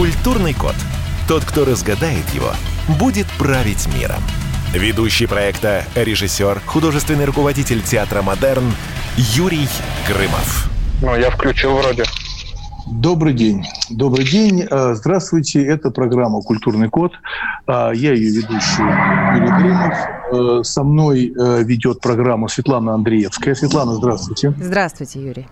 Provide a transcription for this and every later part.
Культурный код. Тот, кто разгадает его, будет править миром. Ведущий проекта, режиссер, художественный руководитель театра «Модерн» Юрий Грымов. Ну, я включил вроде. Добрый день. Добрый день. Э, здравствуйте. Это программа «Культурный код». Э, я ее ведущий Юрий Грымов. Э, со мной ведет программу Светлана Андреевская. Светлана, здравствуйте. Здравствуйте, Юрий.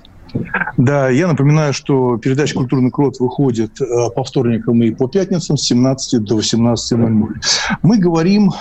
Да, я напоминаю, что передача «Культурный крот» выходит по вторникам и по пятницам с 17 до 18.00. Мы говорим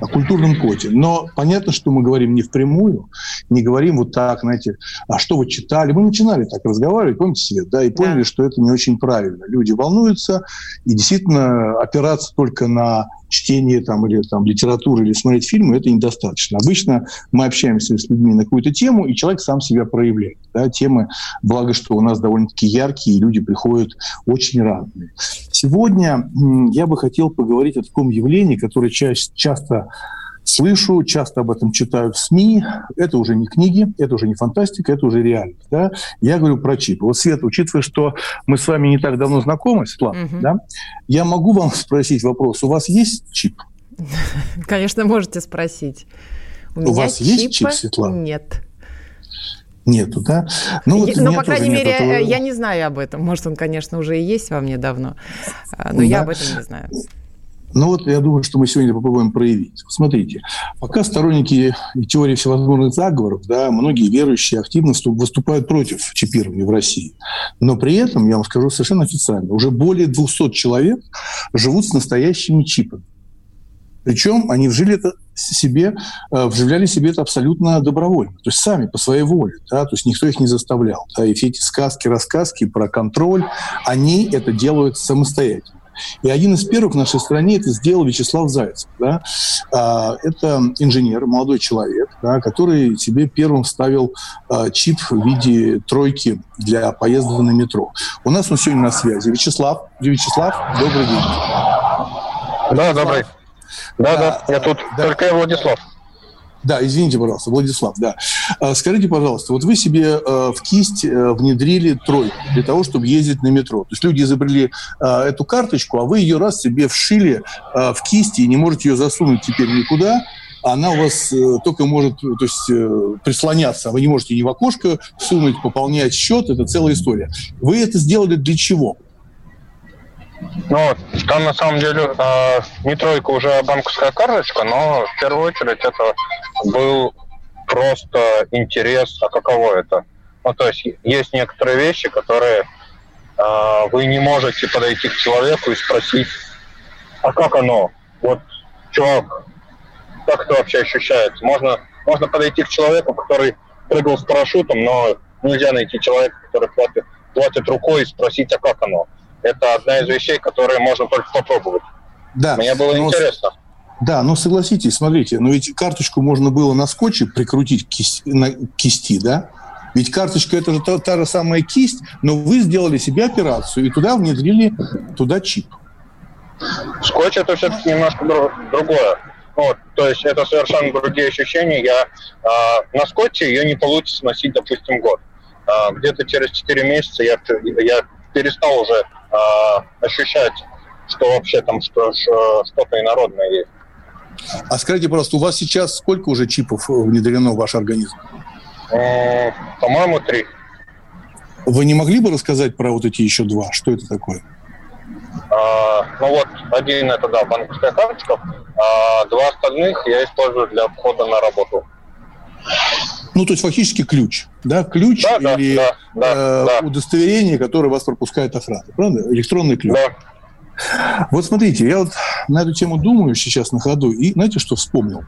о культурном коде. Но понятно, что мы говорим не впрямую, не говорим вот так, знаете, а что вы читали? Мы начинали так разговаривать, помните, Свет, да, и поняли, да. что это не очень правильно. Люди волнуются, и действительно опираться только на чтение там, или там, литературы, или смотреть фильмы, это недостаточно. Обычно мы общаемся с людьми на какую-то тему, и человек сам себя проявляет. Да? Темы, благо, что у нас довольно-таки яркие, и люди приходят очень разные. Сегодня я бы хотел поговорить о таком явлении, которое часто слышу, часто об этом читаю в СМИ. Это уже не книги, это уже не фантастика, это уже реальность. Да? Я говорю про чипы. Вот, Свет, учитывая, что мы с вами не так давно знакомы, Светлана, угу. да, я могу вам спросить вопрос. У вас есть чип? Конечно, можете спросить. У, у вас есть чип, Светлана? Нет. Нету, да? Ну, вот ну по крайней мере, этого... я не знаю об этом. Может, он, конечно, уже и есть во мне давно, но да. я об этом не знаю. Ну вот я думаю, что мы сегодня попробуем проявить. Смотрите, пока сторонники теории всевозможных заговоров, да, многие верующие активно выступают против чипирования в России. Но при этом, я вам скажу совершенно официально, уже более 200 человек живут с настоящими чипами. Причем они вжили это себе, э, вживляли себе это абсолютно добровольно, то есть сами по своей воле, да, то есть никто их не заставлял. Да, и все эти сказки, рассказки про контроль, они это делают самостоятельно. И один из первых в нашей стране это сделал Вячеслав Зайцев. Да? А, это инженер, молодой человек, да, который себе первым ставил а, чип в виде тройки для поезда на метро. У нас он сегодня на связи. Вячеслав, Вячеслав, добрый день. Да, добрый. Да, да, да я тут. Да. Только я Владислав. Да, извините, пожалуйста, Владислав, да. А, скажите, пожалуйста, вот вы себе э, в кисть э, внедрили тройку для того, чтобы ездить на метро. То есть люди изобрели э, эту карточку, а вы ее раз себе вшили в кисть и не можете ее засунуть теперь никуда, она у вас только может то есть, прислоняться. Вы не можете ни в окошко сунуть, пополнять счет. Это целая история. Вы это сделали для чего? Ну, там на самом деле э, не тройка уже банковская карточка, но в первую очередь это был просто интерес, а каково это. Ну, то есть есть некоторые вещи, которые э, вы не можете подойти к человеку и спросить, а как оно? Вот, чувак, как это вообще ощущается? Можно, можно подойти к человеку, который прыгал с парашютом, но нельзя найти человека, который платит, платит рукой и спросить, а как оно? Это одна из вещей, которые можно только попробовать. Да. Мне было но, интересно. Да, но согласитесь, смотрите, но ведь карточку можно было на скотче прикрутить к кисти, на кисти, да? Ведь карточка это же та, та же самая кисть, но вы сделали себе операцию и туда внедрили туда чип. Скотч это все-таки немножко другое. Вот, то есть это совершенно другие ощущения. Я э, на скотче ее не получится носить, допустим, год. Э, где-то через 4 месяца я, я перестал уже ощущать, что вообще там что, что-то инородное есть. А скажите, пожалуйста, у вас сейчас сколько уже чипов внедрено в ваш организм? Э, по-моему, три. Вы не могли бы рассказать про вот эти еще два? Что это такое? А, ну вот, один это, да, банковская карточка, а два остальных я использую для входа на работу. Ну, то есть фактически ключ, да, ключ да, или да, да, э, да. удостоверение, которое вас пропускает охрана, правда? Электронный ключ. Да. Вот смотрите, я вот на эту тему думаю сейчас на ходу, и знаете, что вспомнил?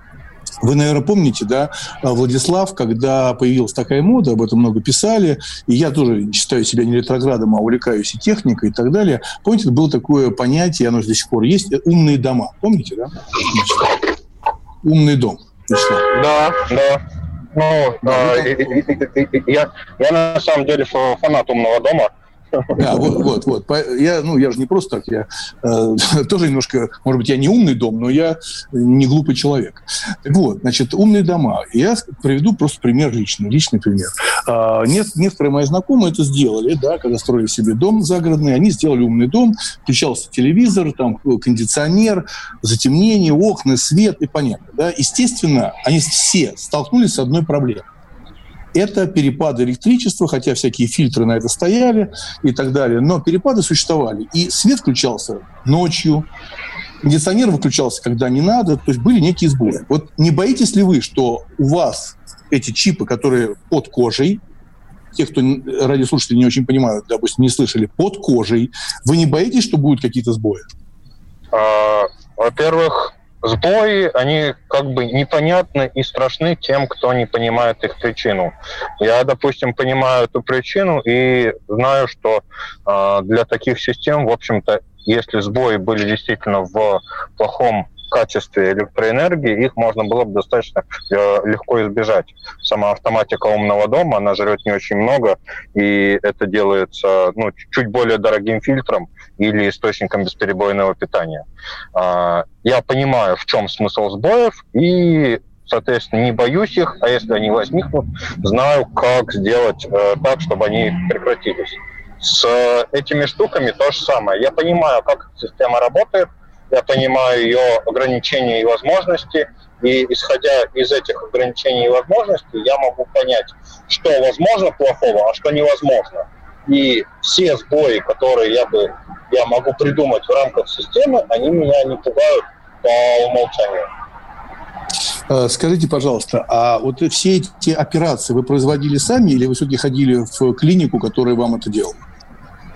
Вы, наверное, помните, да, Владислав, когда появилась такая мода, об этом много писали, и я тоже считаю себя не ретроградом, а увлекаюсь и техникой и так далее. Помните, было такое понятие, оно до сих пор есть, умные дома. Помните, да? Значит, умный дом. Вячеслав. Да, да. Ну, да, я, я на самом деле фанат умного дома. Да, вот, вот, вот. Я, ну, я же не просто так, я э, тоже немножко, может быть, я не умный дом, но я не глупый человек. Вот, значит, умные дома. Я приведу просто пример личный, личный пример. Э, некоторые мои знакомые это сделали, да, когда строили себе дом загородный, они сделали умный дом, включался телевизор, там кондиционер, затемнение, окна, свет, и понятно, да. Естественно, они все столкнулись с одной проблемой это перепады электричества, хотя всякие фильтры на это стояли и так далее, но перепады существовали. И свет включался ночью, кондиционер выключался, когда не надо, то есть были некие сбои. Вот не боитесь ли вы, что у вас эти чипы, которые под кожей, те, кто радиослушатели не очень понимают, допустим, не слышали, под кожей, вы не боитесь, что будут какие-то сбои? А, во-первых, Сбои, они как бы непонятны и страшны тем, кто не понимает их причину. Я, допустим, понимаю эту причину и знаю, что э, для таких систем, в общем-то, если сбои были действительно в плохом качестве электроэнергии, их можно было бы достаточно э, легко избежать. Сама автоматика умного дома, она жрет не очень много, и это делается ну, чуть более дорогим фильтром или источником бесперебойного питания. А, я понимаю, в чем смысл сбоев, и соответственно, не боюсь их, а если они возникнут, знаю, как сделать э, так, чтобы они прекратились. С этими штуками то же самое. Я понимаю, как система работает, я понимаю ее ограничения и возможности, и исходя из этих ограничений и возможностей, я могу понять, что возможно плохого, а что невозможно. И все сбои, которые я бы я могу придумать в рамках системы, они меня не пугают по умолчанию. Э, скажите, пожалуйста, а вот все эти операции вы производили сами или вы все-таки ходили в клинику, которая вам это делала?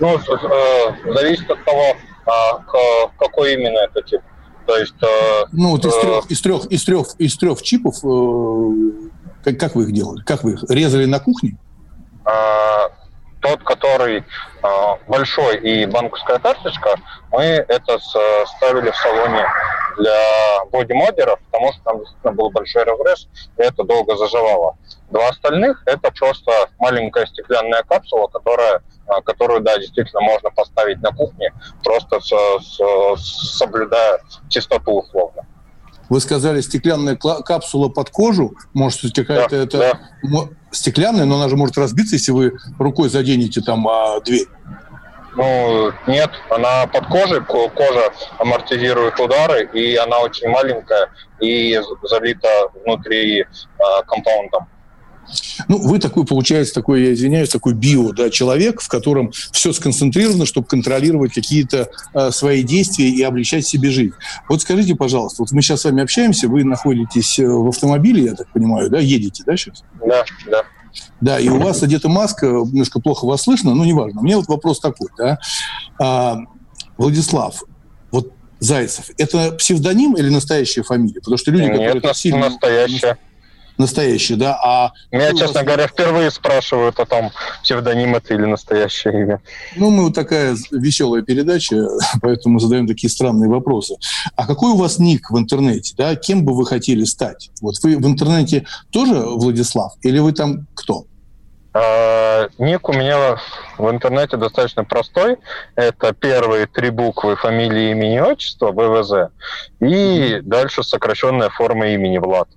Ну, э, зависит от того, а, какой именно это тип. То есть... Э, ну, вот из э, трех, из трех, из трех, из трех чипов, э, как, как вы их делали? Как вы их резали на кухне? Э, тот, который э, большой и банковская карточка, мы это ставили в салоне для бодимодеров, потому что там действительно был большой регресс, и это долго заживало. Два остальных – это просто маленькая стеклянная капсула, которая а, которую, да, действительно можно поставить на кухне, просто с, с, соблюдая чистоту условно. Вы сказали, стеклянная капсула под кожу, может, какая-то да, это да. стеклянная, но она же может разбиться, если вы рукой заденете там а, дверь. Ну, нет, она под кожей, кожа амортизирует удары, и она очень маленькая и залита внутри а, компаундом. Ну, вы такой, получается, такой, я извиняюсь, такой био, да, человек, в котором все сконцентрировано, чтобы контролировать какие-то э, свои действия и облегчать себе жизнь. Вот скажите, пожалуйста, вот мы сейчас с вами общаемся, вы находитесь э, в автомобиле, я так понимаю, да, едете, да, сейчас? Да, да. Да, и у вас одета маска, немножко плохо вас слышно, но неважно. У меня вот вопрос такой, да. А, Владислав, вот Зайцев, это псевдоним или настоящая фамилия? Потому что люди, Нет, которые... Нет, сильно... настоящая настоящий, да? А Меня, честно вас... говоря, впервые спрашивают о том, псевдоним это или настоящее имя. Ну, мы вот такая веселая передача, поэтому задаем такие странные вопросы. А какой у вас ник в интернете, да? Кем бы вы хотели стать? Вот вы в интернете тоже Владислав или вы там кто? А, ник у меня в интернете достаточно простой. Это первые три буквы фамилии, имени, отчества, ВВЗ. И mm-hmm. дальше сокращенная форма имени Влад.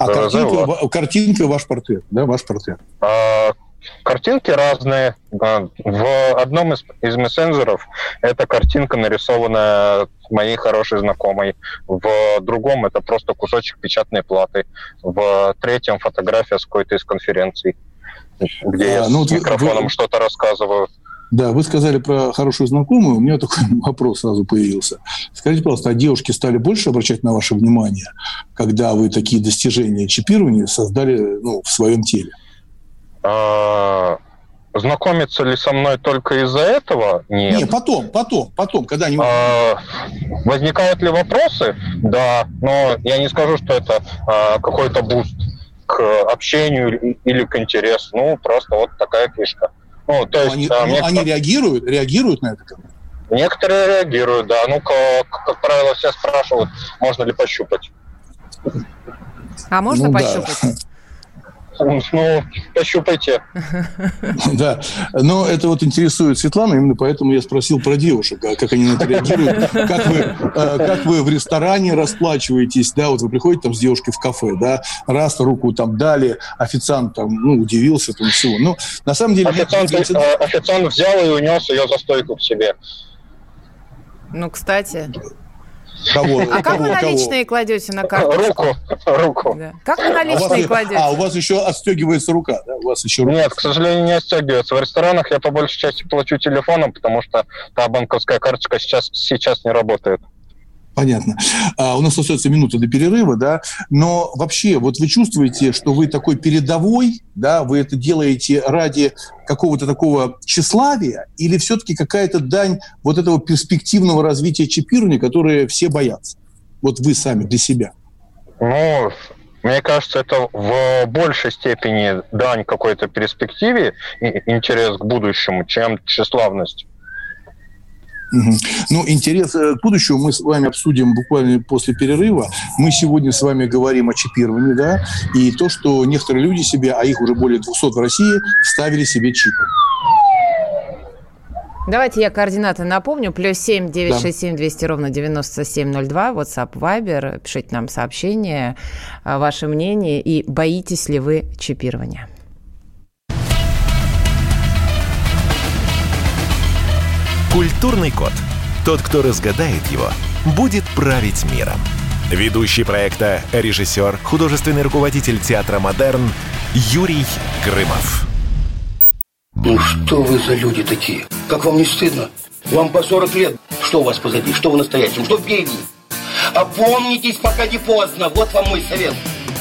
А картинка, картинка ваш портрет, да, ваш портрет? А, картинки разные. А, в одном из, из мессенджеров эта картинка нарисованная моей хорошей знакомой. В другом это просто кусочек печатной платы. В третьем фотография с какой-то из конференций, где а, я ну, с микрофоном вы... что-то рассказываю. Да, вы сказали про хорошую знакомую, у меня такой вопрос сразу появился. Скажите, пожалуйста, а девушки стали больше обращать на ваше внимание, когда вы такие достижения чипирования создали ну, в своем теле? А, знакомиться ли со мной только из-за этого? Нет. Не, потом, потом, потом, когда они... А, возникают ли вопросы? Да, но я не скажу, что это а, какой-то boost к общению или к интересу. Ну, просто вот такая фишка. Ну, то есть, они, а, ну, они реагируют, реагируют на это? Некоторые реагируют, да. Ну, как, как правило, все спрашивают, можно ли пощупать. А можно ну, пощупать? Да. Ну, пощупайте. Да, но это вот интересует Светлана, именно поэтому я спросил про девушек, а как они на это реагируют, как вы, э, как вы в ресторане расплачиваетесь, да, вот вы приходите там с девушкой в кафе, да, раз руку там дали, официант там, ну, удивился, там всего. Ну, на самом деле... Официант, нет, э, официант взял и унес ее за стойку к себе. Ну, кстати... Кого? А как вы наличные кладете на карту? Руку. Руку. Да. Как вы наличные а кладете? А, у вас еще отстегивается рука, да? У вас еще рука. Нет, к сожалению, не отстегивается. В ресторанах я по большей части плачу телефоном, потому что та банковская карточка сейчас, сейчас не работает. Понятно. А, у нас остается минута до перерыва, да, но вообще, вот вы чувствуете, что вы такой передовой, да, вы это делаете ради какого-то такого тщеславия или все-таки какая-то дань вот этого перспективного развития чипирования, которое все боятся? Вот вы сами для себя. Ну, мне кажется, это в большей степени дань какой-то перспективе интерес к будущему, чем тщеславность. Угу. Ну, интерес э, к будущему мы с вами обсудим буквально после перерыва. Мы сегодня с вами говорим о чипировании, да, и то, что некоторые люди себе, а их уже более 200 в России, вставили себе чипы. Давайте я координаты напомню. Плюс семь девять шесть семь двести ровно девяносто семь ноль два. WhatsApp, Viber. Пишите нам сообщение, э, ваше мнение и боитесь ли вы чипирования. Культурный код. Тот, кто разгадает его, будет править миром. Ведущий проекта, режиссер, художественный руководитель театра «Модерн» Юрий Грымов. Ну что вы за люди такие? Как вам не стыдно? Вам по 40 лет. Что у вас позади? Что вы настоящем? Что впереди? Опомнитесь, пока не поздно. Вот вам мой совет.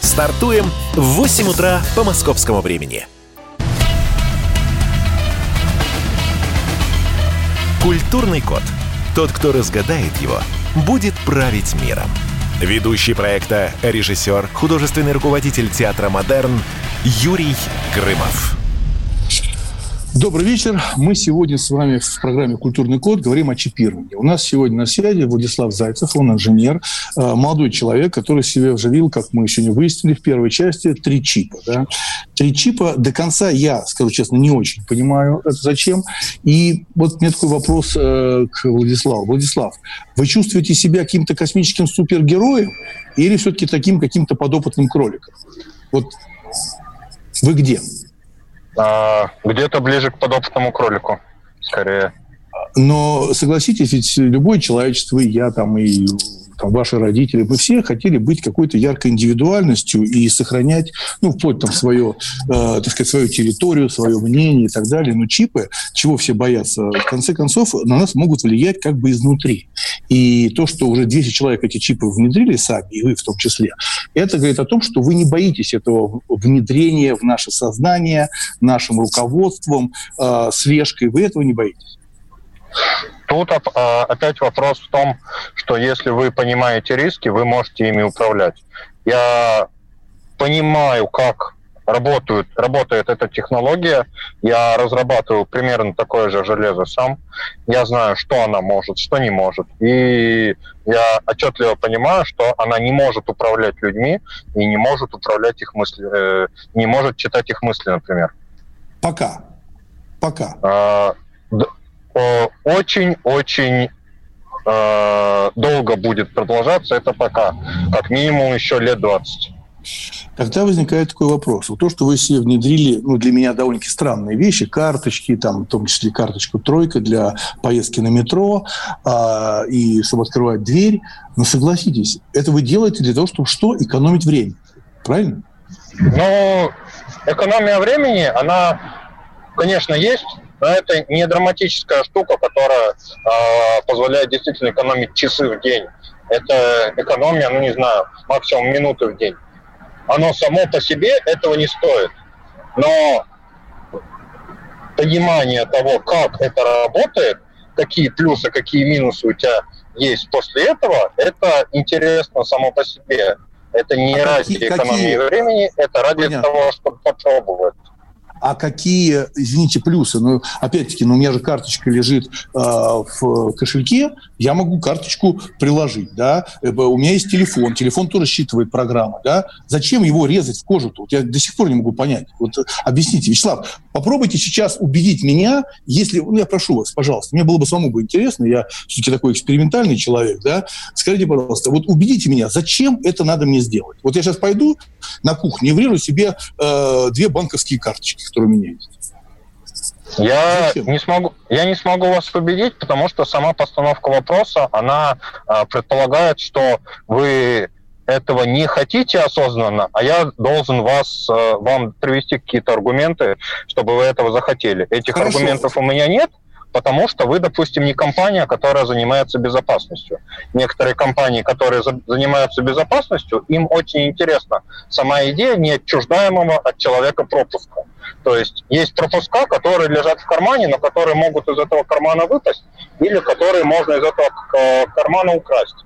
Стартуем в 8 утра по московскому времени. Культурный код. Тот, кто разгадает его, будет править миром. Ведущий проекта, режиссер, художественный руководитель театра «Модерн» Юрий Грымов. Добрый вечер. Мы сегодня с вами в программе «Культурный код» говорим о чипировании. У нас сегодня на связи Владислав Зайцев, он инженер, э, молодой человек, который себе вживил, как мы сегодня выяснили в первой части, три чипа. Да? Три чипа до конца я, скажу честно, не очень понимаю, это зачем. И вот у меня такой вопрос э, к Владиславу. Владислав, вы чувствуете себя каким-то космическим супергероем или все-таки таким каким-то подопытным кроликом? Вот вы где? А, где-то ближе к подопытному кролику, скорее. Но согласитесь, ведь любое человечество, и я там, и там, ваши родители, мы все хотели быть какой-то яркой индивидуальностью и сохранять, ну, вплоть там свое, э, так сказать, свою территорию, свое мнение и так далее. Но чипы, чего все боятся, в конце концов, на нас могут влиять как бы изнутри. И то, что уже 200 человек эти чипы внедрили сами, и вы в том числе, это говорит о том, что вы не боитесь этого внедрения в наше сознание, нашим руководством, э, слежкой. Вы этого не боитесь? Тут а, опять вопрос в том, что если вы понимаете риски, вы можете ими управлять. Я понимаю, как работают, работает эта технология. Я разрабатываю примерно такое же железо сам. Я знаю, что она может, что не может. И я отчетливо понимаю, что она не может управлять людьми и не может управлять их мысли, э, не может читать их мысли, например. Пока. Пока. А, очень-очень э, долго будет продолжаться, это пока. Как минимум еще лет 20. Тогда возникает такой вопрос. Вот то, что вы себе внедрили, ну, для меня довольно-таки странные вещи, карточки, там, в том числе карточку «тройка» для поездки на метро, а, и чтобы открывать дверь. Но согласитесь, это вы делаете для того, чтобы что? Экономить время. Правильно? Ну, экономия времени, она, конечно, есть, но это не драматическая штука, которая э, позволяет действительно экономить часы в день. Это экономия, ну не знаю, максимум минуты в день. Оно само по себе этого не стоит. Но понимание того, как это работает, какие плюсы, какие минусы у тебя есть после этого, это интересно само по себе. Это не а ради какие, экономии какие... времени, это ради Понятно. того, чтобы попробовать а какие, извините, плюсы? Ну, опять-таки, ну, у меня же карточка лежит э, в кошельке, я могу карточку приложить, да, э, у меня есть телефон, телефон тоже считывает программа, да, зачем его резать в кожу-то? Вот я до сих пор не могу понять. Вот э, объясните, Вячеслав, попробуйте сейчас убедить меня, если, ну, я прошу вас, пожалуйста, мне было бы самому бы интересно, я все-таки такой экспериментальный человек, да, скажите, пожалуйста, вот убедите меня, зачем это надо мне сделать? Вот я сейчас пойду на кухню и врежу себе э, две банковские карточки, которые у меня есть. Я не смогу, я не смогу вас победить, потому что сама постановка вопроса, она э, предполагает, что вы этого не хотите осознанно, а я должен вас, э, вам привести какие-то аргументы, чтобы вы этого захотели. Этих Хорошо. аргументов у меня нет, потому что вы, допустим, не компания, которая занимается безопасностью. Некоторые компании, которые за, занимаются безопасностью, им очень интересна сама идея неотчуждаемого от человека пропуска. То есть есть пропуска, которые лежат в кармане, но которые могут из этого кармана выпасть, или которые можно из этого кармана украсть.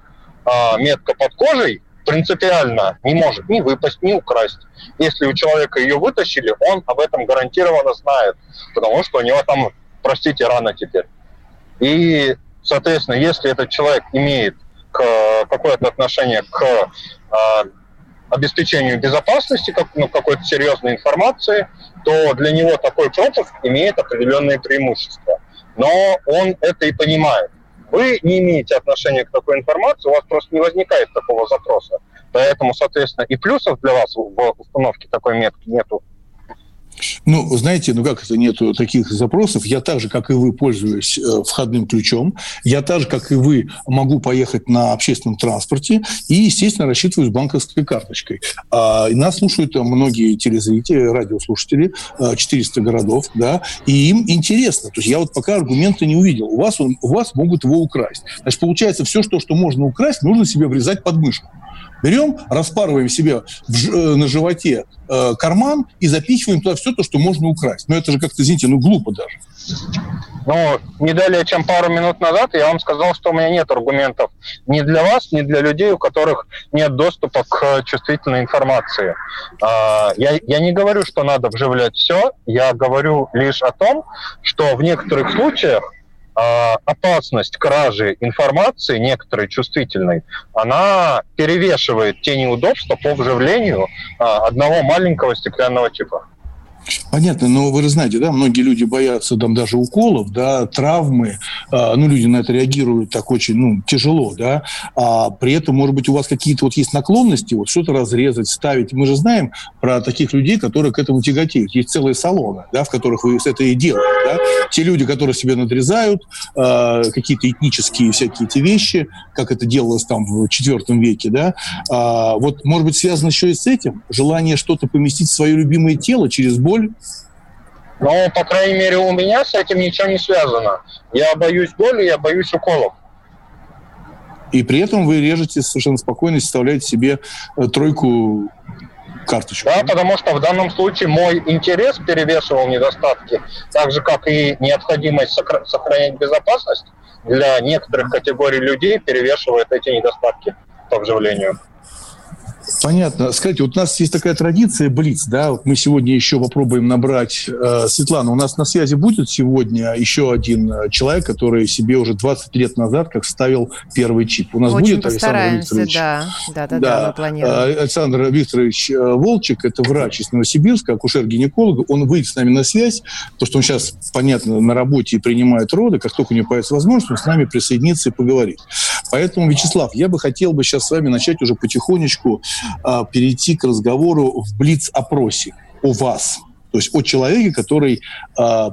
А метка под кожей принципиально не может ни выпасть, ни украсть. Если у человека ее вытащили, он об этом гарантированно знает, потому что у него там простите, рано теперь. И, соответственно, если этот человек имеет какое-то отношение к а, обеспечению безопасности, как, ну, какой-то серьезной информации, то для него такой пропуск имеет определенные преимущества. Но он это и понимает. Вы не имеете отношения к такой информации, у вас просто не возникает такого запроса. Поэтому, соответственно, и плюсов для вас в установке такой метки нету, ну, знаете, ну как это нету таких запросов? Я так же, как и вы, пользуюсь э, входным ключом. Я так же, как и вы, могу поехать на общественном транспорте и, естественно, рассчитываюсь банковской карточкой. А, и нас слушают многие телезрители, радиослушатели, 400 э, городов, да, и им интересно. То есть я вот пока аргумента не увидел. У вас, он, у вас могут его украсть. Значит, получается, все, что, что можно украсть, нужно себе врезать под мышку. Берем, распарываем себе в, э, на животе э, карман и запихиваем туда все то, что можно украсть. Но это же как-то, извините, ну глупо даже. Ну, не далее, чем пару минут назад я вам сказал, что у меня нет аргументов ни для вас, ни для людей, у которых нет доступа к чувствительной информации. А, я, я не говорю, что надо вживлять все, я говорю лишь о том, что в некоторых случаях опасность кражи информации, некоторой чувствительной, она перевешивает те неудобства по вживлению а, одного маленького стеклянного чипа. Понятно, но вы же знаете, да, многие люди боятся там даже уколов, да, травмы, э, ну, люди на это реагируют так очень, ну, тяжело, да, а при этом, может быть, у вас какие-то вот есть наклонности, вот что-то разрезать, ставить. Мы же знаем про таких людей, которые к этому тяготеют. Есть целые салоны, да, в которых вы это и делаете, да. Те люди, которые себе надрезают э, какие-то этнические всякие эти вещи, как это делалось там в IV веке, да, э, вот, может быть, связано еще и с этим, желание что-то поместить в свое любимое тело через боль, боль? Ну, по крайней мере, у меня с этим ничего не связано. Я боюсь боли, я боюсь уколов. И при этом вы режете совершенно спокойно, составляете себе э, тройку карточку. Да, потому что в данном случае мой интерес перевешивал недостатки, так же, как и необходимость сохранять безопасность для некоторых категорий людей перевешивает эти недостатки по вживлению. Понятно. Скажите, вот у нас есть такая традиция Блиц, да, вот мы сегодня еще попробуем набрать э, Светлана. У нас на связи будет сегодня еще один э, человек, который себе уже 20 лет назад как ставил первый чип. У нас Очень будет Александр Викторович. Да, да, да, да, да Александр Викторович э, Волчек, это врач из Новосибирска, акушер-гинеколог. Он выйдет с нами на связь, потому что он сейчас, понятно, на работе и принимает роды. Как только у него появится возможность, он с нами присоединится и поговорит. Поэтому, Вячеслав, я бы хотел бы сейчас с вами начать уже потихонечку э, перейти к разговору в блиц-опросе о вас. То есть о человеке, который э,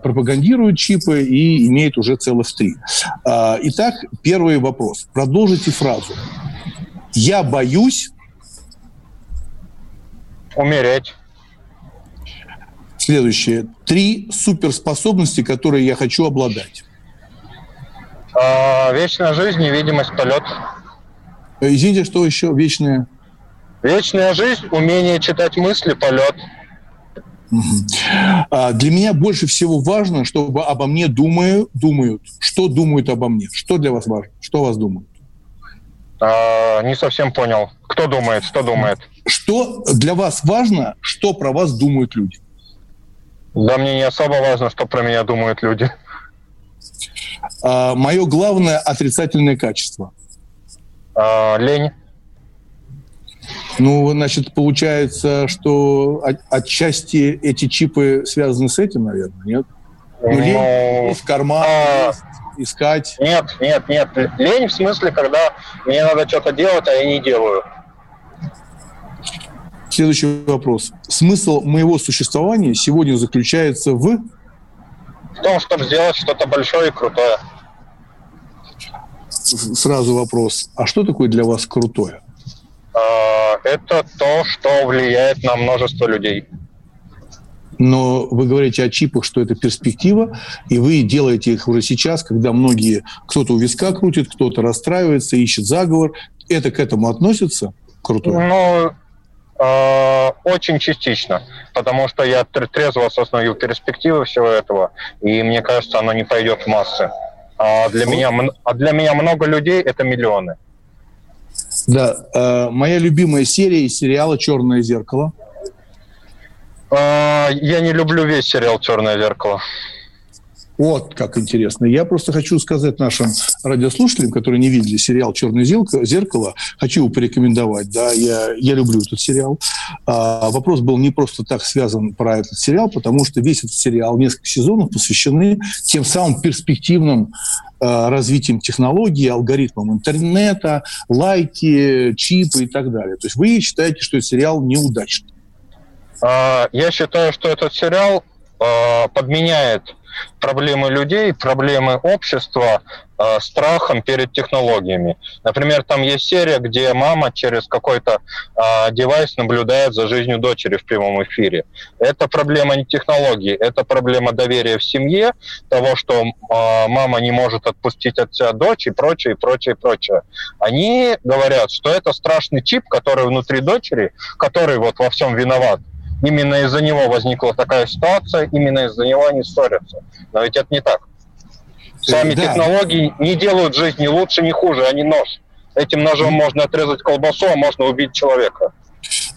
пропагандирует чипы и имеет уже целых три. Э, итак, первый вопрос. Продолжите фразу. Я боюсь... Умереть. Следующее. Три суперспособности, которые я хочу обладать. А, вечная жизнь, невидимость, полет. Извините, что еще вечная? Вечная жизнь, умение читать мысли, полет. А для меня больше всего важно, чтобы обо мне думаю, думают. Что думают обо мне? Что для вас важно? Что вас думают? А, не совсем понял. Кто думает? Что думает? Что для вас важно, что про вас думают люди? Да мне не особо важно, что про меня думают люди. А, мое главное отрицательное качество. А, лень. Ну, значит, получается, что от, отчасти эти чипы связаны с этим, наверное, нет? Ну, лень Ну, в карман а- искать. Нет, нет, нет. Лень в смысле, когда мне надо что-то делать, а я не делаю. Следующий вопрос. Смысл моего существования сегодня заключается в... В том, чтобы сделать что-то большое и крутое. Сразу вопрос. А что такое для вас крутое? А, Это то, что влияет на множество людей. Но вы говорите о чипах, что это перспектива, и вы делаете их уже сейчас, когда многие, кто-то у виска крутит, кто-то расстраивается, ищет заговор. Это к этому относится? Крутое. Ну, э, очень частично, потому что я тр- трезво осознаю перспективы всего этого, и мне кажется, оно не пойдет в массы. А для, Ну. меня, а для меня много людей – это миллионы. Да. э, моя любимая серия из сериала «Черное зеркало». А, я не люблю весь сериал «Черное зеркало». Вот как интересно. Я просто хочу сказать нашим радиослушателям, которые не видели сериал «Черное зеркало», хочу его порекомендовать. Да, я, я люблю этот сериал. А, вопрос был не просто так связан про этот сериал, потому что весь этот сериал, несколько сезонов посвящены тем самым перспективным а, развитием технологий, алгоритмам интернета, лайки, чипы и так далее. То есть вы считаете, что этот сериал неудачный? А, Я считаю, что этот сериал а, подменяет проблемы людей, проблемы общества а, страхом перед технологиями. Например, там есть серия, где мама через какой-то а, девайс наблюдает за жизнью дочери в прямом эфире. Это проблема не технологий, это проблема доверия в семье, того, что а, мама не может отпустить от себя дочь и прочее, и прочее, и прочее. Они говорят, что это страшный чип, который внутри дочери, который вот во всем виноват. Именно из-за него возникла такая ситуация, именно из-за него они ссорятся. Но ведь это не так. Сами да. технологии не делают жизнь ни лучше, ни хуже, они нож. Этим ножом можно отрезать колбасу, а можно убить человека.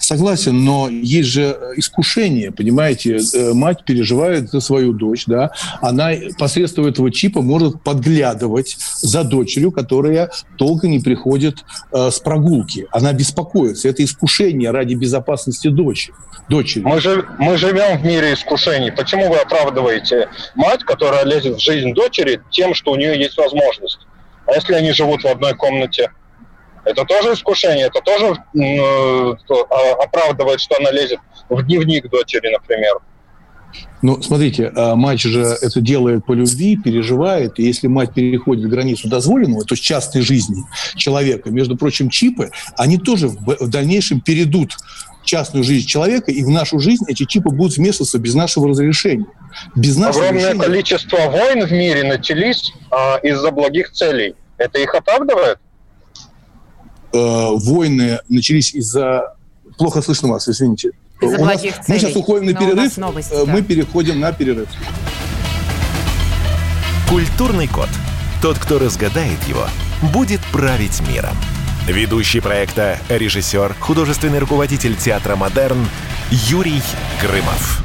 Согласен, но есть же искушение, понимаете, Э, мать переживает за свою дочь, да, она посредством этого чипа может подглядывать за дочерью, которая долго не приходит э, с прогулки. Она беспокоится, это искушение ради безопасности дочери. дочери. Мы, жив- мы живем в мире искушений. Почему вы оправдываете мать, которая лезет в жизнь дочери, тем, что у нее есть возможность? А если они живут в одной комнате? Это тоже искушение, это тоже э, а- оправдывает, что она лезет в дневник дочери, например. Ну, смотрите, а, мать же это делает по любви, переживает, и если мать переходит границу дозволенного, то есть частной жизни человека, между прочим, чипы, они тоже в дальнейшем перейдут частную жизнь человека, и в нашу жизнь эти чипы будут вмешиваться без нашего разрешения. Без нашего Огромное разрешения. количество войн в мире начались а, из-за благих целей. Это их оправдывает? Э, войны начались из-за... Плохо слышно вас, извините. Из-за У нас- благих Мы целей. сейчас уходим на Но перерыв, новости, э, да. мы переходим на перерыв. Культурный код. Тот, кто разгадает его, будет править миром. Ведущий проекта, режиссер, художественный руководитель театра «Модерн» Юрий Грымов.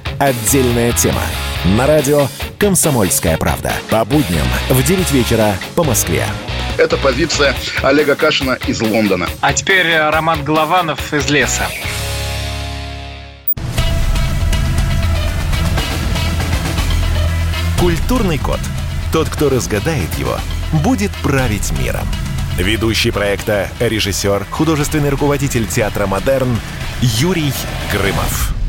Отдельная тема. На радио «Комсомольская правда». По будням в 9 вечера по Москве. Это позиция Олега Кашина из Лондона. А теперь э, Роман Голованов из леса. Культурный код. Тот, кто разгадает его, будет править миром. Ведущий проекта, режиссер, художественный руководитель театра «Модерн» Юрий Грымов.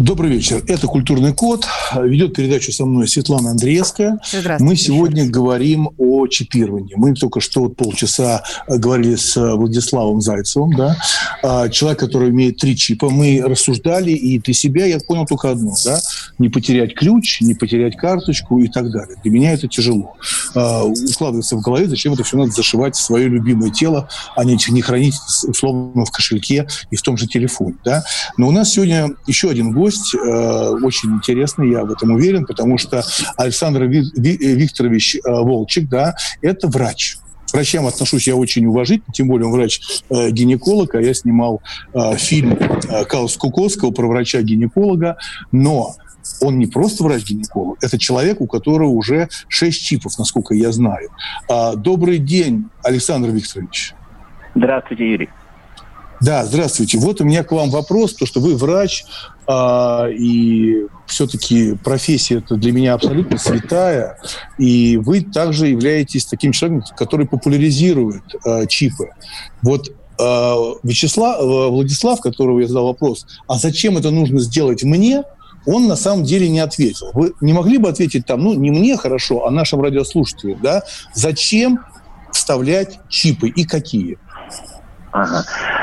Добрый вечер. Это «Культурный код». Ведет передачу со мной Светлана Андреевская. Мы сегодня говорим о чипировании. Мы только что вот полчаса говорили с Владиславом Зайцевым, да? А, человек, который имеет три чипа. Мы рассуждали, и для себя я понял только одно. Да? Не потерять ключ, не потерять карточку и так далее. Для меня это тяжело. А, укладывается в голове, зачем это все надо зашивать в свое любимое тело, а не, не хранить условно в кошельке и в том же телефоне. Да? Но у нас сегодня еще один гость гость, э, очень интересный, я в этом уверен, потому что Александр Викторович э, Волчек, да, это врач. Врачам отношусь я очень уважительно, тем более он врач-гинеколог, а я снимал э, фильм э, Кауса Куковского про врача-гинеколога, но он не просто врач-гинеколог, это человек, у которого уже шесть чипов, насколько я знаю. А, добрый день, Александр Викторович. Здравствуйте, Юрий. Да, здравствуйте. Вот у меня к вам вопрос, то, что вы врач, а, и все-таки профессия это для меня абсолютно святая, и вы также являетесь таким человеком, который популяризирует а, чипы. Вот а, Вячеслав, Владислав, которого я задал вопрос, а зачем это нужно сделать мне, он на самом деле не ответил. Вы не могли бы ответить там, ну, не мне хорошо, а нашим радиослушателям, да, зачем вставлять чипы и какие? Ага.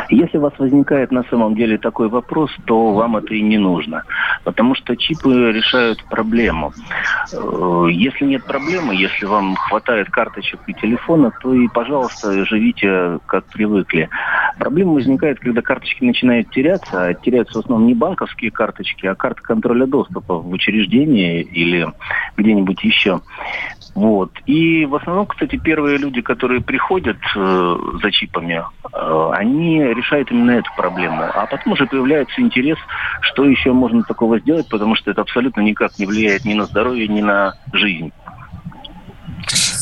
Если у вас возникает на самом деле такой вопрос, то вам это и не нужно. Потому что чипы решают проблему. Э, если нет проблемы, если вам хватает карточек и телефона, то и, пожалуйста, живите как привыкли. Проблема возникает, когда карточки начинают теряться, а теряются в основном не банковские карточки, а карты контроля доступа в учреждении или где-нибудь еще. Вот. И в основном, кстати, первые люди, которые приходят э, за чипами, э, они решают именно эту проблему. А потом уже появляется интерес, что еще можно такого сделать, потому что это абсолютно никак не влияет ни на здоровье, ни на жизнь.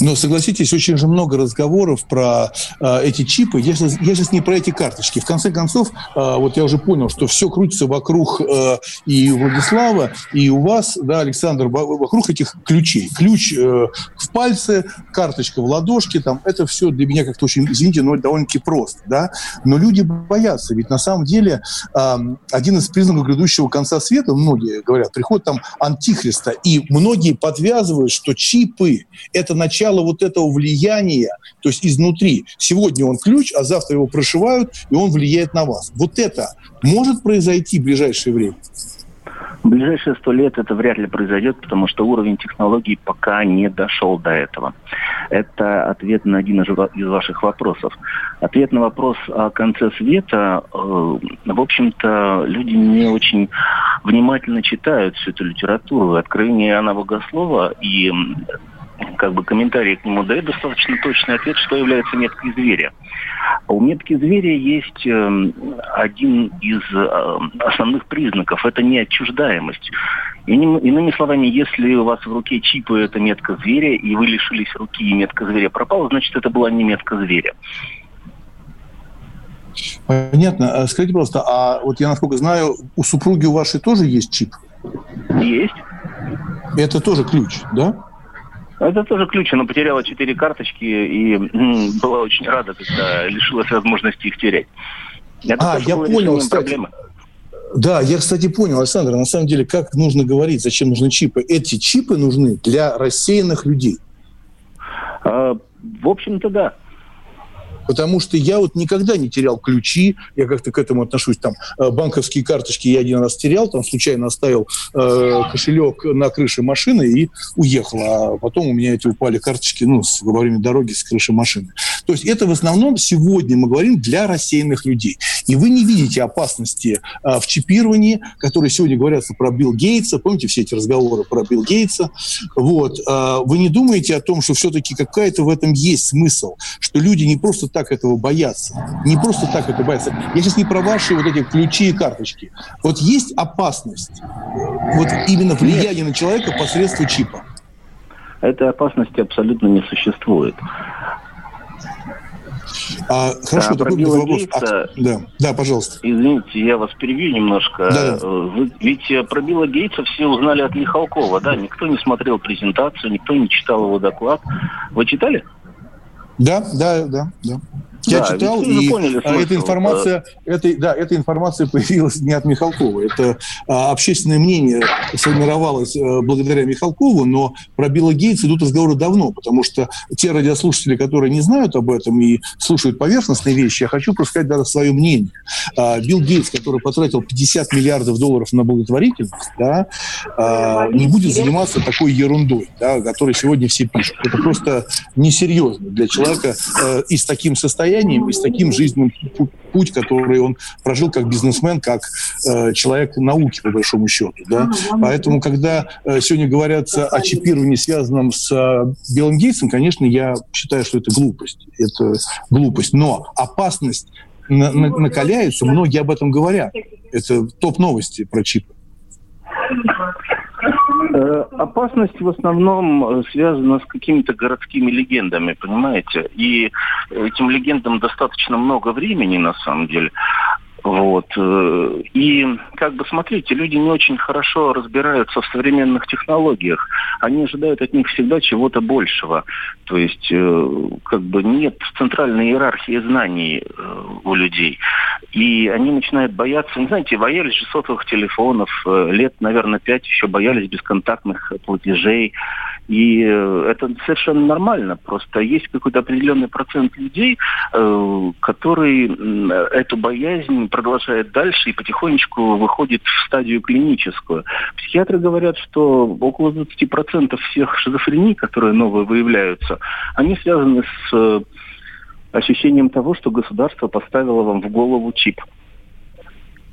Но согласитесь, очень же много разговоров про э, эти чипы. Я сейчас, я сейчас не про эти карточки. В конце концов, э, вот я уже понял, что все крутится вокруг э, и Владислава, и у вас, да, Александр, вокруг этих ключей. Ключ э, в пальце, карточка в ладошке, там, это все для меня как-то очень, извините, но довольно-таки просто, да. Но люди боятся, ведь на самом деле э, один из признаков грядущего конца света, многие говорят, приход там антихриста, и многие подвязывают, что чипы – это начало начало вот этого влияния, то есть изнутри. Сегодня он ключ, а завтра его прошивают, и он влияет на вас. Вот это может произойти в ближайшее время? В ближайшие сто лет это вряд ли произойдет, потому что уровень технологий пока не дошел до этого. Это ответ на один из ваших вопросов. Ответ на вопрос о конце света, э, в общем-то, люди не очень внимательно читают всю эту литературу. Откровение Иоанна Богослова и как бы комментарии к нему дает достаточно точный ответ, что является меткой зверя. А у метки зверя есть э, один из э, основных признаков. Это неотчуждаемость. Иным, иными словами, если у вас в руке чипы это метка зверя, и вы лишились руки, и метка зверя пропала, значит, это была не метка зверя. Понятно. А скажите, пожалуйста, а вот я, насколько знаю, у супруги у вашей тоже есть чип? Есть. Это тоже ключ, да? Это тоже ключ. Она потеряла четыре карточки и была очень рада, когда лишилась возможности их терять. Это а, я понял, кстати. Проблемы. Да, я, кстати, понял, Александр, на самом деле, как нужно говорить, зачем нужны чипы. Эти чипы нужны для рассеянных людей. А, в общем-то, да. Потому что я вот никогда не терял ключи, я как-то к этому отношусь. Там э, банковские карточки я один раз терял, там случайно оставил э, кошелек на крыше машины и уехал. А потом у меня эти упали карточки ну, во время дороги с крыши машины. То есть это в основном сегодня мы говорим для рассеянных людей. И вы не видите опасности э, в чипировании, которые сегодня говорятся про Билл Гейтса. Помните все эти разговоры про Билл Гейтса? Вот. Э, вы не думаете о том, что все-таки какая-то в этом есть смысл, что люди не просто так этого боятся. Не просто так это боятся. Я сейчас не про ваши вот эти ключи и карточки. Вот есть опасность вот именно влияние на человека посредством чипа? Этой опасности абсолютно не существует. А, хорошо, а, такой вопрос. Гейтса, а, да, да, пожалуйста. Извините, я вас перебью немножко. Да, да. Вы, ведь про Билла Гейтса все узнали от Михалкова, да? Никто не смотрел презентацию, никто не читал его доклад. Вы читали? Да, да, да, да. Я да, читал, и поняли а, эта информация, это, да, эта информация появилась не от Михалкова. Это а, общественное мнение сформировалось а, благодаря Михалкову, но про Билла Гейтса идут разговоры давно, потому что те радиослушатели, которые не знают об этом и слушают поверхностные вещи, я хочу просто сказать даже свое мнение. А, Билл Гейтс, который потратил 50 миллиардов долларов на благотворительность, да, а, не будет заниматься такой ерундой, да, которой сегодня все пишут. Это просто несерьезно для человека э, и с таким состоянием, и с таким жизненным путь, который он прожил как бизнесмен, как э, человек науки, по большому счету. Да? Поэтому, когда э, сегодня говорят о чипировании, связанном с э, Белым Гейтсом, конечно, я считаю, что это глупость. Это глупость. Но опасность на, на, накаляется, многие об этом говорят. Это топ-новости про чипы. Э, опасность в основном э, связана с какими-то городскими легендами, понимаете? И этим легендам достаточно много времени, на самом деле. Вот. Э, и, как бы, смотрите, люди не очень хорошо разбираются в современных технологиях. Они ожидают от них всегда чего-то большего. То есть, э, как бы, нет центральной иерархии знаний э, у людей. И они начинают бояться, не знаете, боялись же сотовых телефонов, лет, наверное, пять еще боялись бесконтактных платежей. И это совершенно нормально. Просто есть какой-то определенный процент людей, который эту боязнь продолжает дальше и потихонечку выходит в стадию клиническую. Психиатры говорят, что около 20% всех шизофрений, которые новые выявляются, они связаны с э, ощущением того, что государство поставило вам в голову чип.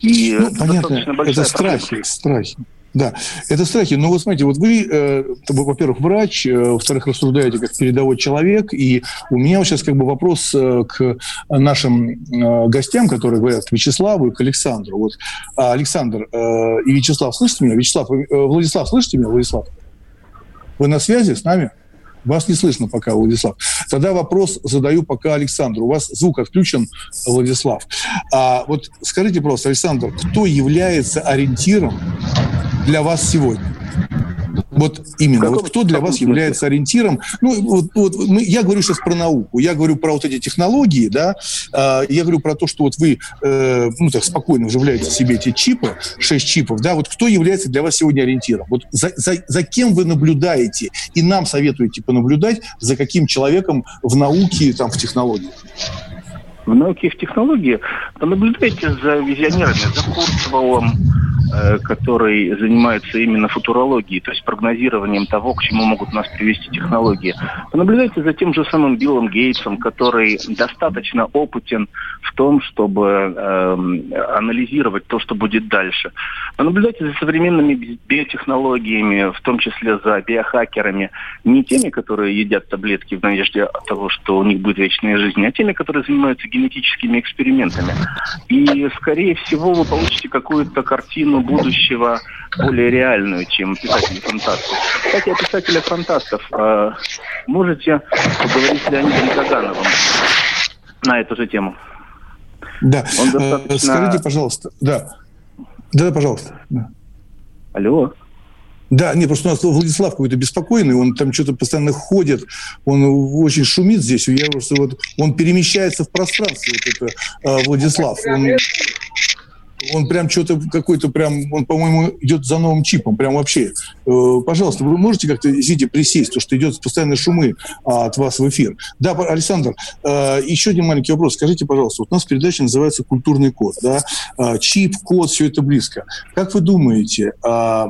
И ну, понятно, это страхи, страхи. Да, это страхи. Но вот смотрите, вот вы, э, во-первых, врач, э, во-вторых, рассуждаете как передовой человек, и у меня вот сейчас как бы вопрос э, к нашим э, гостям, которые говорят, к Вячеславу и к Александру. Вот, а, Александр э, и Вячеслав, слышите меня? Вячеслав, э, Владислав, слышите меня, Владислав? Вы на связи с нами? Вас не слышно пока, Владислав. Тогда вопрос задаю пока Александру. У вас звук отключен, Владислав. А вот скажите просто, Александр, кто является ориентиром для вас сегодня? Вот именно. Вот кто для вас является ориентиром? Ну, вот, вот мы, я говорю сейчас про науку, я говорю про вот эти технологии, да, э, я говорю про то, что вот вы, э, ну, так спокойно вживляете в себе эти чипы, 6 чипов, да, вот кто является для вас сегодня ориентиром? Вот за, за, за кем вы наблюдаете и нам советуете понаблюдать, за каким человеком в науке, там, в технологиях? В науке и в технологии понаблюдайте за визионерами, за Курцевым, который занимается именно футурологией, то есть прогнозированием того, к чему могут нас привести технологии. Понаблюдайте за тем же самым Биллом Гейтсом, который достаточно опытен в том, чтобы э, анализировать то, что будет дальше. Понаблюдайте за современными биотехнологиями, в том числе за биохакерами, не теми, которые едят таблетки в надежде того, что у них будет вечная жизнь, а теми, которые занимаются генетическими экспериментами. И, скорее всего, вы получите какую-то картину будущего более реальную, чем писатели фантастов. Кстати, о писателях фантастов. Э, можете поговорить с Леонидом Кагановым на эту же тему? Да. Он э, достаточно... Скажите, пожалуйста. Да. Да, да, пожалуйста. Да. Алло. Да, нет, просто у нас Владислав какой-то беспокойный, он там что-то постоянно ходит, он очень шумит здесь, я просто вот, он перемещается в пространстве, вот это э, Владислав. Он, он прям что-то какой-то прям, он, по-моему, идет за новым чипом, прям вообще. Э, пожалуйста, вы можете как-то, извините, присесть, то что идет постоянные шумы а, от вас в эфир. Да, Александр, э, еще один маленький вопрос. Скажите, пожалуйста, вот у нас передача называется «Культурный код», да? Э, чип, код, все это близко. Как вы думаете, э,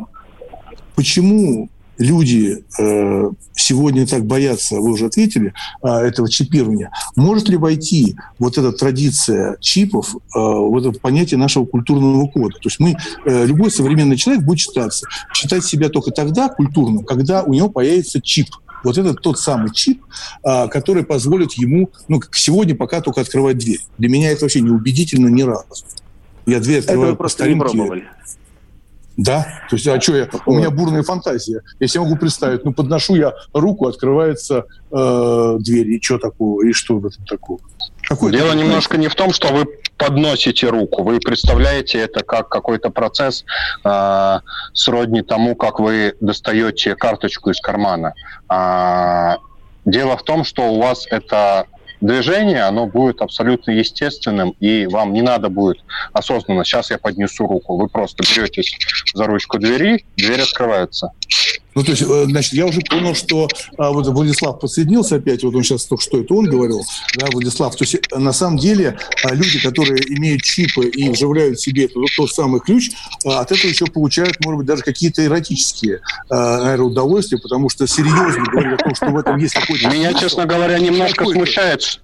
почему люди э, сегодня так боятся, вы уже ответили, э, этого чипирования, может ли войти вот эта традиция чипов э, в это понятие нашего культурного кода? То есть мы, э, любой современный человек будет считаться, считать себя только тогда культурным, когда у него появится чип. Вот это тот самый чип, а, который позволит ему, ну, как сегодня пока только открывать дверь. Для меня это вообще не убедительно ни разу. Я дверь открываю это вы просто по старинке. Не пробовали. Да, то есть, а что я, у меня бурная фантазия. Я себе могу представить, ну, подношу я руку, открывается э, дверь, и что такого, и что в этом такого? Какой Дело немножко не в том, что вы подносите руку, вы представляете это как какой-то процесс э, сродни тому, как вы достаете карточку из кармана. А, дело в том, что у вас это движение, оно будет абсолютно естественным, и вам не надо будет осознанно, сейчас я поднесу руку. Вы просто беретесь за ручку двери, дверь открывается. Ну, то есть, э, значит, я уже понял, что а, вот Владислав подсоединился опять, вот он сейчас только что это он говорил, да, Владислав. То есть, э, на самом деле, а, люди, которые имеют чипы и вживляют себе тот, тот самый ключ, а, от этого еще получают, может быть, даже какие-то эротические, а, наверное, удовольствия, потому что серьезно говорят о том, что в этом есть какой-то... Меня, честно говоря, немножко смущает,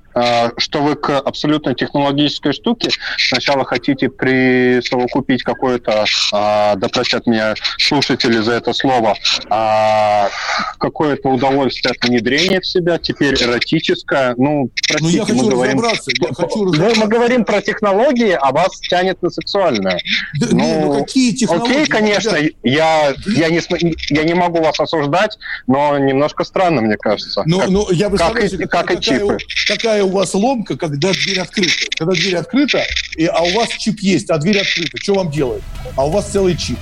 что вы к абсолютно технологической штуке сначала хотите присовокупить какое-то, а, да простят меня слушатели за это слово, а, какое-то удовольствие от внедрения в себя, теперь эротическое. Ну, простите, ну, я хочу мы говорим. Я хочу разобраться. Мы говорим про технологии, а вас тянет на сексуальное. Да, ну, не, ну какие технологии? Окей, конечно, я, я, не, я не могу вас осуждать, но немножко странно, мне кажется. Ну, как, ну я как, и, как и чипы. Какая у вас ломка, когда дверь открыта. Когда дверь открыта, и, а у вас чип есть, а дверь открыта. Что вам делать? А у вас целый чип.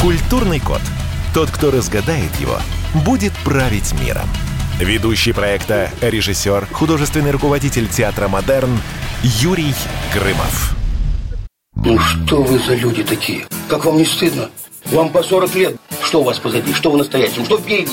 Культурный код. Тот, кто разгадает его, будет править миром. Ведущий проекта, режиссер, художественный руководитель театра «Модерн» Юрий Грымов. Ну что вы за люди такие? Как вам не стыдно? Вам по 40 лет. Что у вас позади? Что вы настоящем? Что впереди?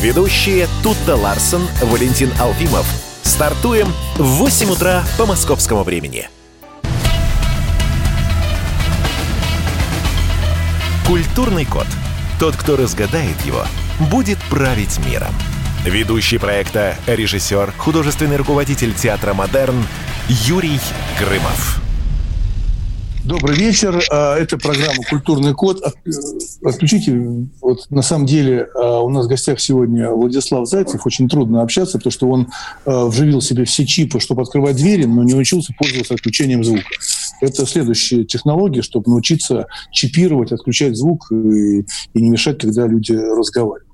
Ведущие Тутта Ларсон, Валентин Алфимов. Стартуем в 8 утра по московскому времени. Культурный код. Тот, кто разгадает его, будет править миром. Ведущий проекта, режиссер, художественный руководитель театра «Модерн» Юрий Грымов. Добрый вечер. А, это программа «Культурный код». Э, отключите. Вот на самом деле а, у нас в гостях сегодня Владислав Зайцев. Очень трудно общаться, потому что он а, вживил себе все чипы, чтобы открывать двери, но не учился пользоваться отключением звука. Это следующая технология, чтобы научиться чипировать, отключать звук и, и не мешать, когда люди разговаривают.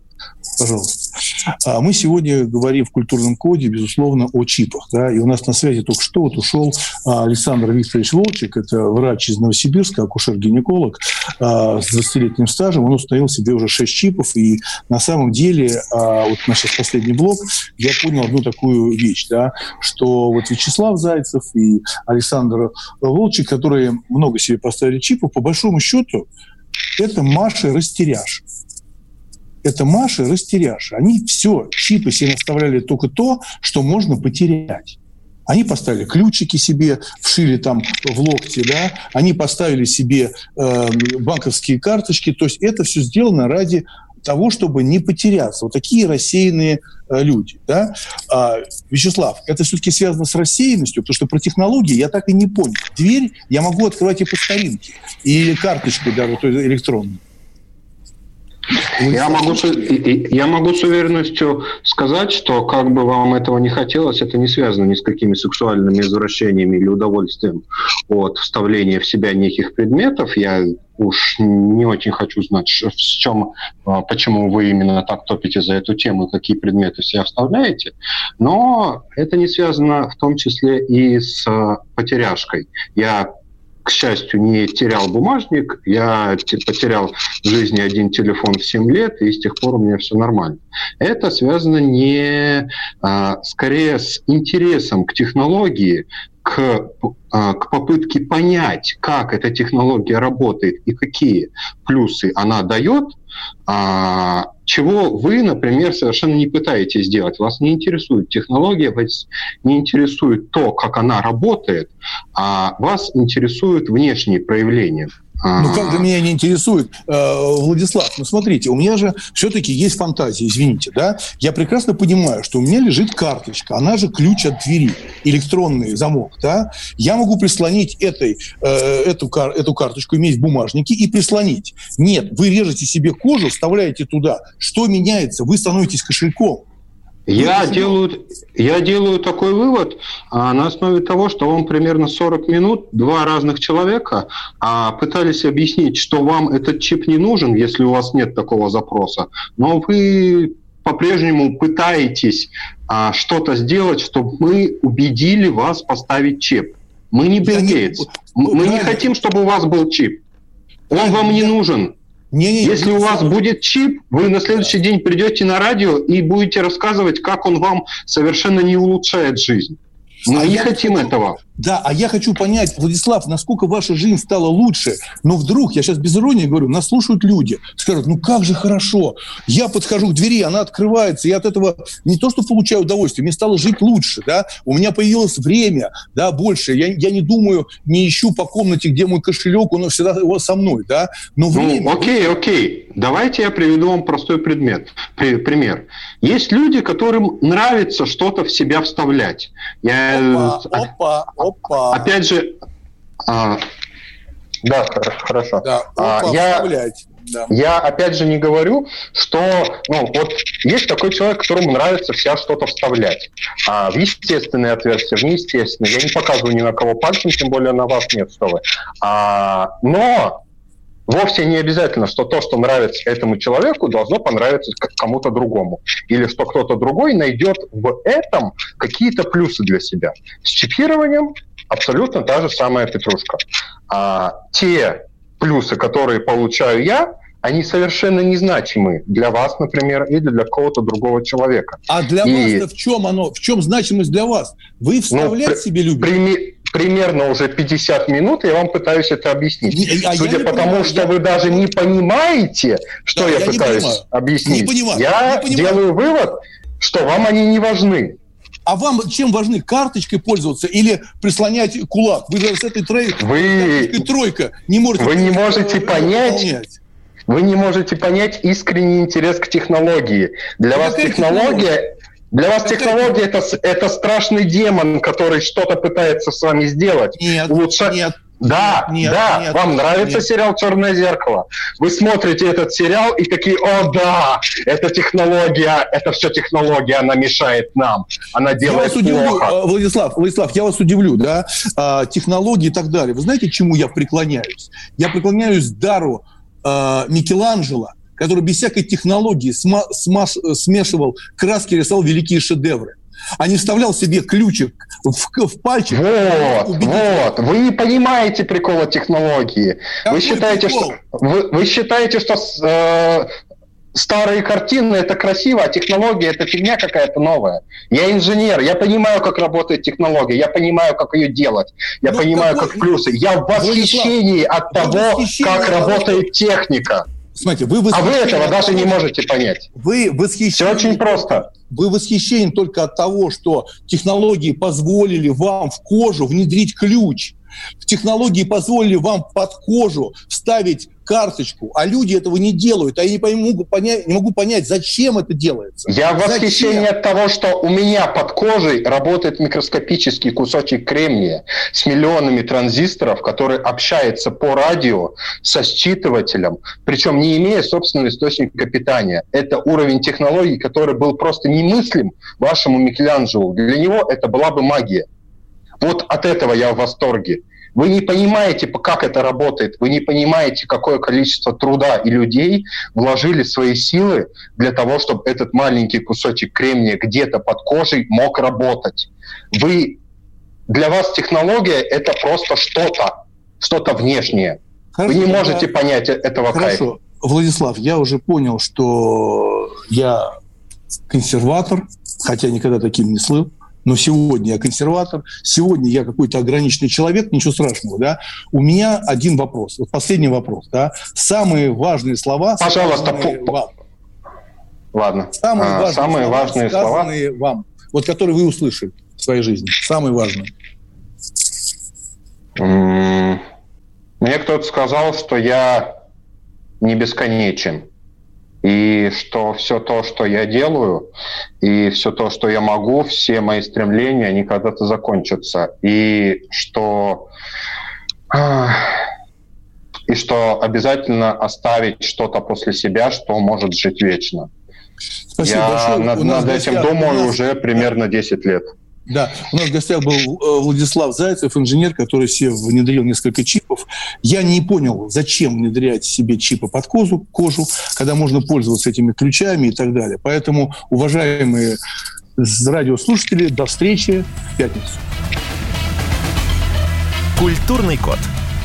Пожалуйста. А мы сегодня говорим в культурном коде, безусловно, о чипах. Да? И у нас на связи только что вот ушел а, Александр Викторович Волчек, это врач из Новосибирска, акушер-гинеколог а, с 20-летним стажем. Он установил себе уже 6 чипов. И на самом деле, а, вот наш последний блок, я понял одну такую вещь, да, что вот Вячеслав Зайцев и Александр Волчек, которые много себе поставили чипов, по большому счету, это Маша Растеряш это Маша растеряша. Они все, чипы себе наставляли только то, что можно потерять. Они поставили ключики себе, вшили там в локте, да, они поставили себе э, банковские карточки. То есть это все сделано ради того, чтобы не потеряться. Вот такие рассеянные э, люди. Да? А, Вячеслав, это все-таки связано с рассеянностью, потому что про технологии я так и не понял. Дверь я могу открывать и по старинке, и карточкой даже, то есть электронной. Я могу, я могу с уверенностью сказать, что как бы вам этого не хотелось, это не связано ни с какими сексуальными извращениями или удовольствием от вставления в себя неких предметов. Я уж не очень хочу знать, в чем, а, почему вы именно так топите за эту тему, какие предметы себя вставляете. Но это не связано в том числе и с а, потеряшкой. Я к счастью, не терял бумажник. Я потерял в жизни один телефон в 7 лет, и с тех пор у меня все нормально. Это связано не а, скорее с интересом к технологии, к, а, к попытке понять, как эта технология работает и какие плюсы она дает, а, чего вы, например, совершенно не пытаетесь сделать. Вас не интересует технология, вас не интересует то, как она работает, а вас интересуют внешние проявления. Ну, как же меня не интересует, э, Владислав? Ну, смотрите, у меня же все-таки есть фантазия, извините, да? Я прекрасно понимаю, что у меня лежит карточка, она же ключ от двери, электронный замок, да? Я могу прислонить этой, э, эту, эту карточку, иметь в бумажнике и прислонить. Нет, вы режете себе кожу, вставляете туда. Что меняется? Вы становитесь кошельком. Я делаю, я делаю такой вывод а, на основе того, что вам примерно 40 минут два разных человека а, пытались объяснить, что вам этот чип не нужен, если у вас нет такого запроса, но вы по-прежнему пытаетесь а, что-то сделать, чтобы мы убедили вас поставить чип. Мы не Билл Гейтс. Мы правильно. не хотим, чтобы у вас был чип. Он вам не нужен. Не, не, Если не, у вас будет чип, вы на следующий день придете на радио и будете рассказывать, как он вам совершенно не улучшает жизнь. Мы а не хотим этого. Да, а я хочу понять, Владислав, насколько ваша жизнь стала лучше. Но вдруг, я сейчас без иронии говорю, нас слушают люди, скажут, ну как же хорошо. Я подхожу к двери, она открывается, я от этого не то что получаю удовольствие, мне стало жить лучше, да, у меня появилось время, да, больше. Я, я не думаю, не ищу по комнате, где мой кошелек, он всегда его со мной, да. Но ну, время... Ну, окей, окей. Давайте я приведу вам простой предмет, пример. Есть люди, которым нравится что-то в себя вставлять. Я... Опа, опа, Опа. Опять же, а, да, хорошо. Да, опа, а, я, да. я опять же не говорю, что ну, вот есть такой человек, которому нравится вся что-то вставлять. А, в естественные отверстия, в неестественные. Я не показываю ни на кого пальцем, тем более на вас нет, что вы. А, но вовсе не обязательно, что то, что нравится этому человеку, должно понравиться кому-то другому. Или что кто-то другой найдет в этом какие-то плюсы для себя. С чипированием абсолютно та же самая петрушка. А те плюсы, которые получаю я, они совершенно незначимы для вас, например, или для какого-то другого человека. А для и... вас в чем оно? В чем значимость для вас? Вы вставлять ну, себе любите? Прими примерно уже 50 минут, я вам пытаюсь это объяснить. А Судя по тому, что я... вы даже не понимаете, что да, я, я пытаюсь объяснить, не понимаю, я не понимаю. делаю вывод, что вам они не важны. А вам чем важны? Карточкой пользоваться или прислонять кулак? Вы же с этой трой... вы... тройка не можете... Вы не можете понять... Вы не можете понять искренний интерес к технологии. Для вас технология для вас технология это, это страшный демон, который что-то пытается с вами сделать. Нет, Улучшать... нет. Да, нет, да, нет, вам нравится нет. сериал «Черное зеркало». Вы смотрите этот сериал и такие, о да, это технология, это все технология, она мешает нам, она делает я вас удивлю, плохо. Э, Владислав, Владислав, я вас удивлю, да, а, технологии и так далее. Вы знаете, чему я преклоняюсь? Я преклоняюсь дару а, Микеланджело, который без всякой технологии сма- смаш- смешивал краски, рисовал великие шедевры а не вставлял себе ключик в, в пальчик. Вот, вот. Вы не понимаете прикола технологии. вы считаете, прикол? что вы, вы считаете, что э, старые картины это красиво, а технология это фигня какая-то новая. Я инженер, я понимаю, как работает технология, я понимаю, как ее делать, я Но ну, понимаю, какой... как плюсы. Я в восхищении от того, как работает техника. Смотрите, вы а вы этого даже не можете понять. Вы восхищены. Все очень просто. Вы восхищены только от того, что технологии позволили вам в кожу внедрить ключ. Технологии позволили вам под кожу вставить карточку, а люди этого не делают. А я не, могу понять, не могу понять, зачем это делается. Я в восхищении от того, что у меня под кожей работает микроскопический кусочек кремния с миллионами транзисторов, который общается по радио со считывателем, причем не имея собственного источника питания. Это уровень технологий, который был просто немыслим вашему Микеланджело. Для него это была бы магия. Вот от этого я в восторге. Вы не понимаете, как это работает, вы не понимаете, какое количество труда и людей вложили свои силы для того, чтобы этот маленький кусочек кремния где-то под кожей мог работать. Вы, для вас технология — это просто что-то, что-то внешнее. Хорошо, вы не можете я... понять этого Хорошо. кайфа. Владислав, я уже понял, что я консерватор, хотя никогда таким не слыл но сегодня я консерватор, сегодня я какой-то ограниченный человек, ничего страшного, да. У меня один вопрос, вот последний вопрос, да. Самые важные слова... Пожалуйста, вам. Ладно. Самые а, важные, самые слова, важные слова, вам, вот которые вы услышали в своей жизни, самые важные. Мне кто-то сказал, что я не бесконечен и что все то, что я делаю, и все то, что я могу, все мои стремления, они когда-то закончатся. И что и что обязательно оставить что-то после себя, что может жить вечно. Спасибо Я большое. над, над этим думаю нас... уже примерно 10 лет. Да, у нас в гостях был э, Владислав Зайцев, инженер, который себе внедрил несколько чипов. Я не понял, зачем внедрять себе чипы под кожу, кожу, когда можно пользоваться этими ключами и так далее. Поэтому, уважаемые радиослушатели, до встречи в пятницу. Культурный код.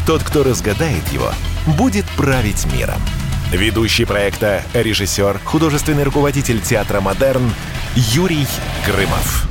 Тот, кто разгадает его, будет править миром. Ведущий проекта, режиссер, художественный руководитель театра «Модерн» Юрий Грымов.